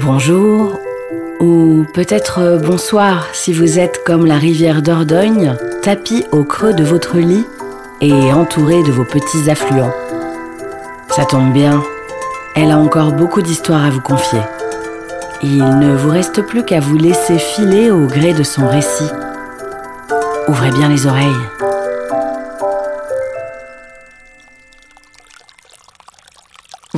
Bonjour, ou peut-être bonsoir si vous êtes comme la rivière Dordogne, tapis au creux de votre lit et entouré de vos petits affluents. Ça tombe bien, elle a encore beaucoup d'histoires à vous confier. Il ne vous reste plus qu'à vous laisser filer au gré de son récit. Ouvrez bien les oreilles.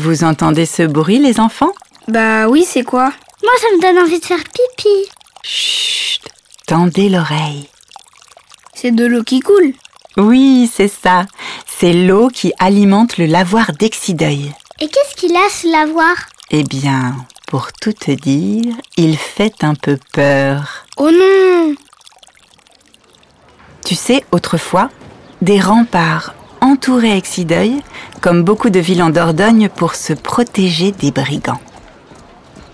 Vous entendez ce bruit, les enfants? Bah oui, c'est quoi? Moi, ça me donne envie de faire pipi. Chut Tendez l'oreille. C'est de l'eau qui coule. Oui, c'est ça. C'est l'eau qui alimente le lavoir d'Exideuil. Et qu'est-ce qu'il a, ce lavoir? Eh bien, pour tout te dire, il fait un peu peur. Oh non Tu sais, autrefois, des remparts entouraient Exideuil, comme beaucoup de villes en Dordogne, pour se protéger des brigands.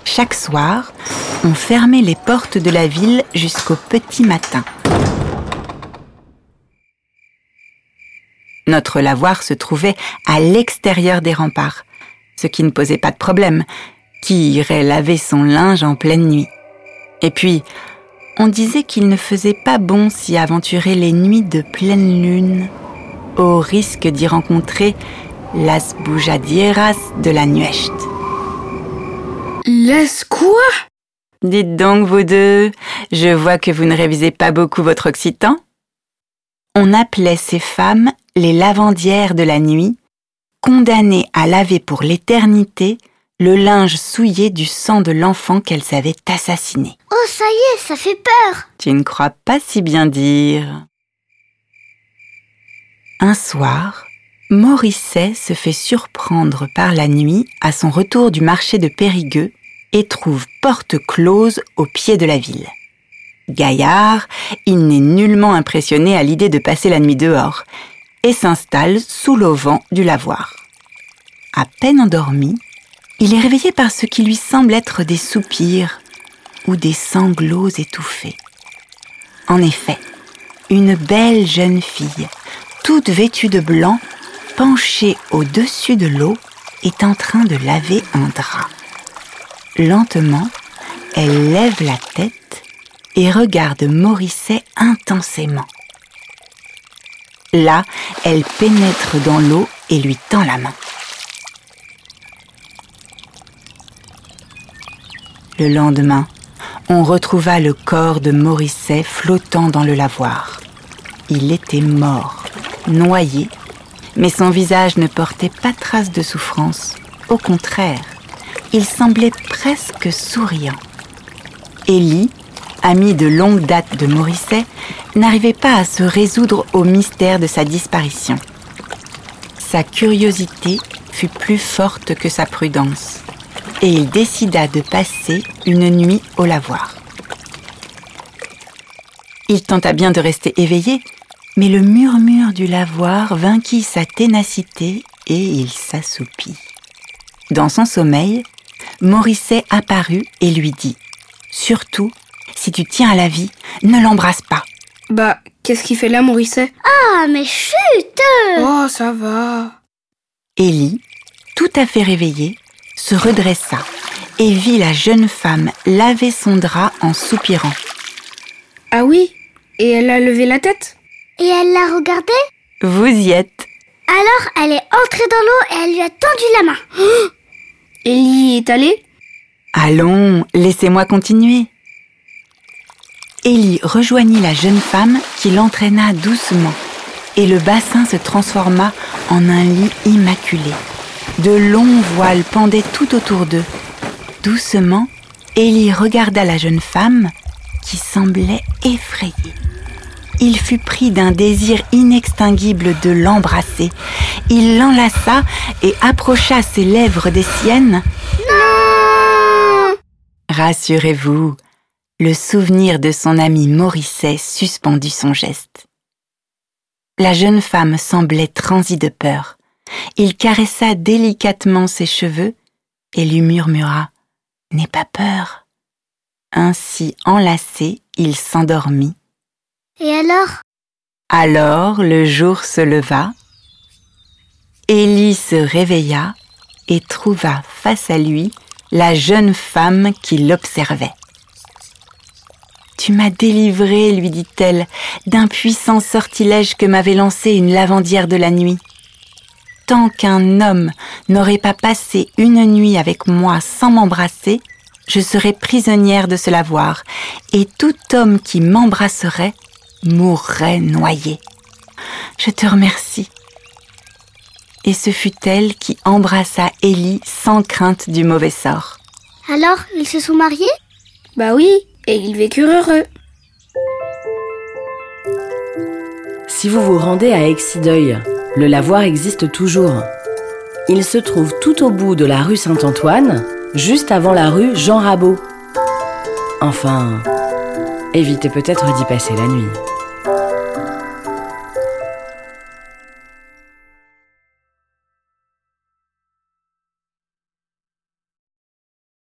Chaque soir, on fermait les portes de la ville jusqu'au petit matin. Notre lavoir se trouvait à l'extérieur des remparts, ce qui ne posait pas de problème. Qui irait laver son linge en pleine nuit Et puis, on disait qu'il ne faisait pas bon s'y aventurer les nuits de pleine lune, au risque d'y rencontrer las boujadieras de la nuecht. Laisse quoi? Dites donc, vous deux, je vois que vous ne révisez pas beaucoup votre occitan. On appelait ces femmes les lavandières de la nuit, condamnées à laver pour l'éternité le linge souillé du sang de l'enfant qu'elles avaient assassiné. Oh, ça y est, ça fait peur. Tu ne crois pas si bien dire. Un soir, Morisset se fait surprendre par la nuit à son retour du marché de Périgueux et trouve porte close au pied de la ville. Gaillard, il n'est nullement impressionné à l'idée de passer la nuit dehors et s'installe sous l'auvent du lavoir. À peine endormi, il est réveillé par ce qui lui semble être des soupirs ou des sanglots étouffés. En effet, une belle jeune fille, toute vêtue de blanc, penchée au-dessus de l'eau, est en train de laver un drap. Lentement, elle lève la tête et regarde Morisset intensément. Là, elle pénètre dans l'eau et lui tend la main. Le lendemain, on retrouva le corps de Morisset flottant dans le lavoir. Il était mort, noyé, mais son visage ne portait pas trace de souffrance. Au contraire, il semblait presque souriant. Élie, ami de longue date de Morisset, n'arrivait pas à se résoudre au mystère de sa disparition. Sa curiosité fut plus forte que sa prudence, et il décida de passer une nuit au lavoir. Il tenta bien de rester éveillé, mais le murmure du lavoir vainquit sa ténacité et il s'assoupit. Dans son sommeil, Morisset apparut et lui dit Surtout, si tu tiens à la vie, ne l'embrasse pas. Bah, qu'est-ce qu'il fait là, Morisset? Ah, mais chut Oh, ça va. Élie, tout à fait réveillée, se redressa et vit la jeune femme laver son drap en soupirant. Ah oui? Et elle a levé la tête? Et elle l'a regardé Vous y êtes. Alors, elle est entrée dans l'eau et elle lui a tendu la main. Ellie est allée? Allons, laissez-moi continuer. Élie rejoignit la jeune femme qui l'entraîna doucement, et le bassin se transforma en un lit immaculé. De longs voiles pendaient tout autour d'eux. Doucement, Élie regarda la jeune femme qui semblait effrayée. Il fut pris d'un désir inextinguible de l'embrasser. Il l'enlaça et approcha ses lèvres des siennes. Non Rassurez-vous, le souvenir de son ami Morisset suspendit son geste. La jeune femme semblait transie de peur. Il caressa délicatement ses cheveux et lui murmura ⁇ N'aie pas peur !⁇ Ainsi enlacé, il s'endormit. Et alors? Alors le jour se leva. Élie se réveilla et trouva face à lui la jeune femme qui l'observait. Tu m'as délivré, lui dit-elle, d'un puissant sortilège que m'avait lancé une lavandière de la nuit. Tant qu'un homme n'aurait pas passé une nuit avec moi sans m'embrasser, je serais prisonnière de ce lavoir, et tout homme qui m'embrasserait mourrait noyé. Je te remercie. Et ce fut elle qui embrassa Élie sans crainte du mauvais sort. Alors, ils se sont mariés? Bah oui, et ils vécurent heureux. Si vous vous rendez à Exideuil, le lavoir existe toujours. Il se trouve tout au bout de la rue Saint-Antoine, juste avant la rue Jean Rabot. Enfin, évitez peut-être d'y passer la nuit.